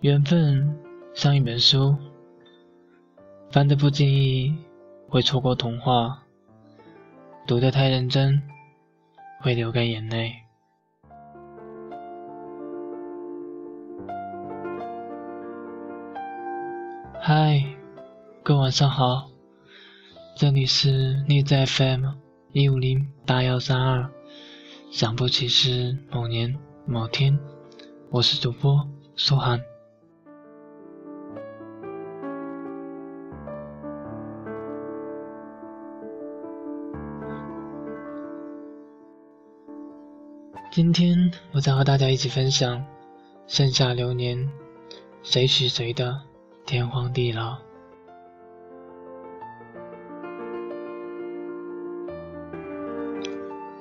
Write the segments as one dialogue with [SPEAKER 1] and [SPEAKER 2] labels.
[SPEAKER 1] 缘分像一本书，翻得不经意会错过童话，读得太认真会流干眼泪。嗨，各位晚上好，这里是逆在 FM 一五零八幺三二，想不起是某年某天，我是主播苏涵。今天我将和大家一起分享《盛夏流年》，谁许谁的天荒地老？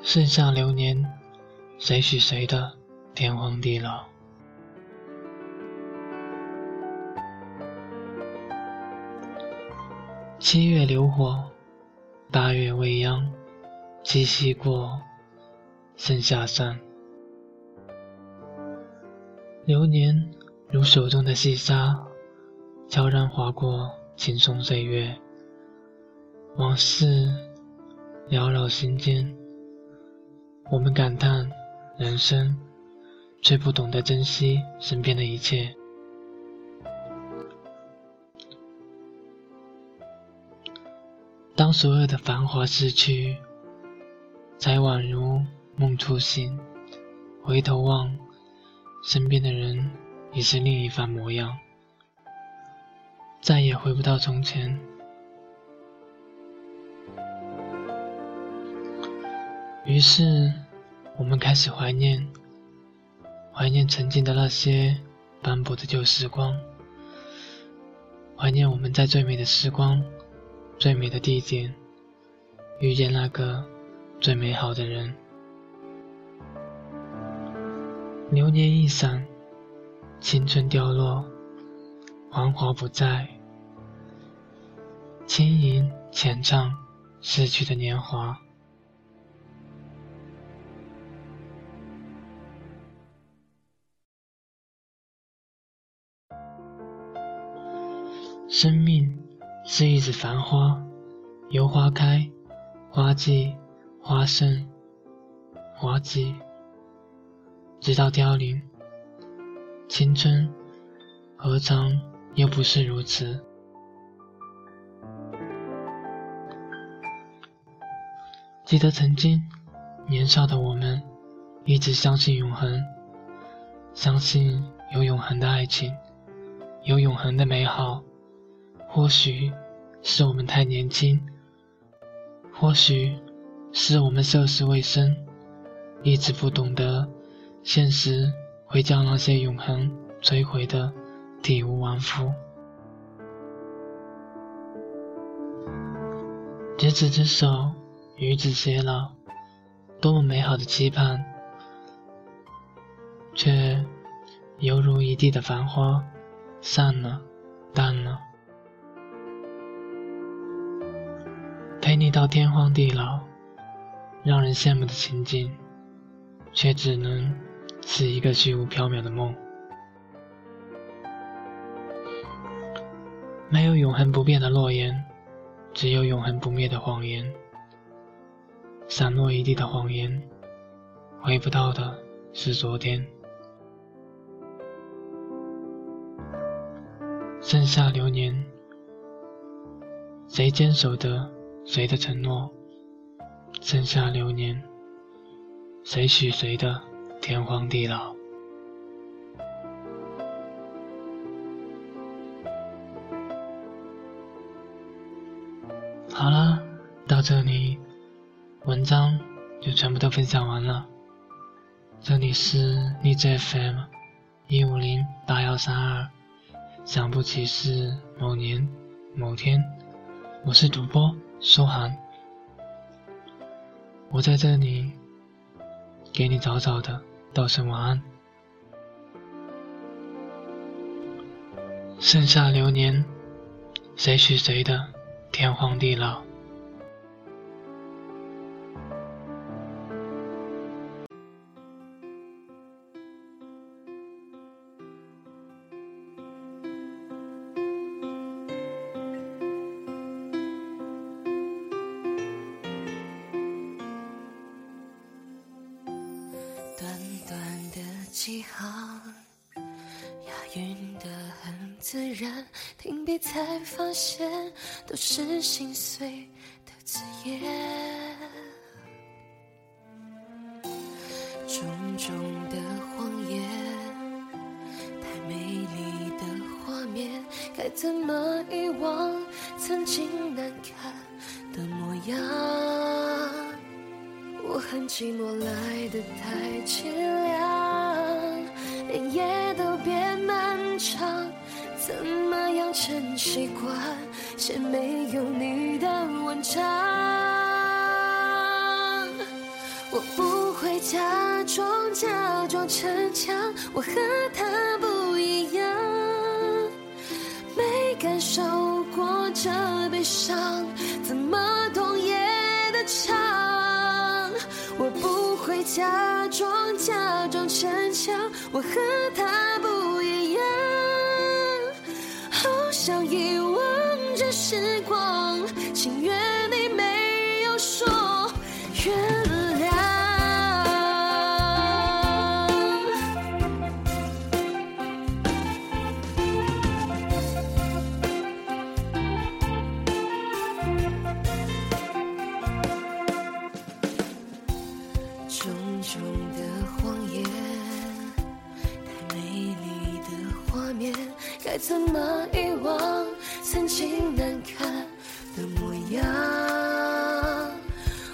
[SPEAKER 1] 盛夏流年，谁许谁的天荒地老？七月流火，八月未央，七夕过。盛夏散，流年如手中的细沙，悄然划过青松岁月。往事缭绕心间，我们感叹人生，却不懂得珍惜身边的一切。当所有的繁华逝去，才宛如。梦初醒，回头望，身边的人已是另一番模样，再也回不到从前。于是，我们开始怀念，怀念曾经的那些斑驳的旧时光，怀念我们在最美的时光、最美的地点，遇见那个最美好的人。流年一闪，青春凋落，繁华不再，轻吟浅唱逝去的年华。生命是一枝繁花，由花开、花季、花盛、花季。直到凋零，青春何尝又不是如此？记得曾经年少的我们，一直相信永恒，相信有永恒的爱情，有永恒的美好。或许是我们太年轻，或许是我们涉世未深，一直不懂得。现实会将那些永恒摧毁的体无完肤。执子之手，与子偕老，多么美好的期盼，却犹如一地的繁花，散了，淡了。陪你到天荒地老，让人羡慕的情景，却只能。是一个虚无缥缈的梦，没有永恒不变的诺言，只有永恒不灭的谎言。散落一地的谎言，回不到的是昨天。盛夏流年，谁坚守的谁的承诺？盛夏流年，谁许谁的？天荒地老。好了，到这里，文章就全部都分享完了。这里是荔枝 FM 一五零八幺三二，想不起是某年某天，我是主播苏涵，我在这里给你早早的。道声晚安。盛夏流年，谁许谁的天荒地老？
[SPEAKER 2] 几行，押韵的很自然，停笔才发现都是心碎的字眼。重重的谎言，太美丽的画面，该怎么遗忘曾经难看的模样？我恨寂寞，来的太凄凉，连夜都变漫长，怎么养成习惯写没有你的文章？我不会假装假装逞强，我和他不一样，没感受过这悲伤，假装假装逞强，我和他不一样，好想遗忘这时光，情愿怎么遗忘曾经难看的模样？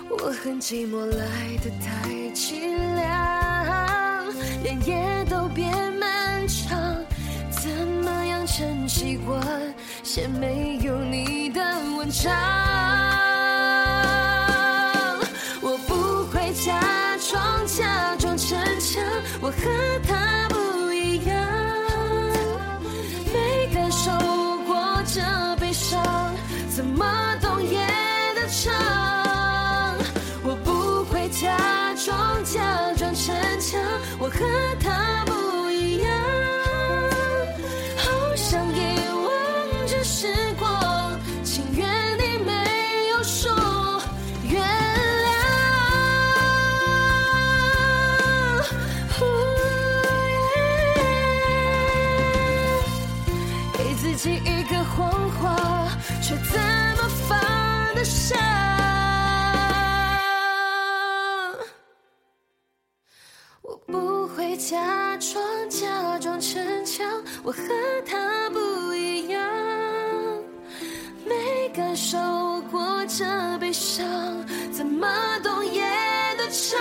[SPEAKER 2] 我恨寂寞，来得太凄凉，连夜都变漫长，怎么养成习惯写没有你的文章？假装假装逞强，我和他不一样，没感受过这悲伤，怎么懂夜的长？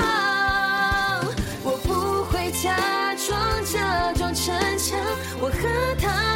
[SPEAKER 2] 我不会假装假装逞强，我和他。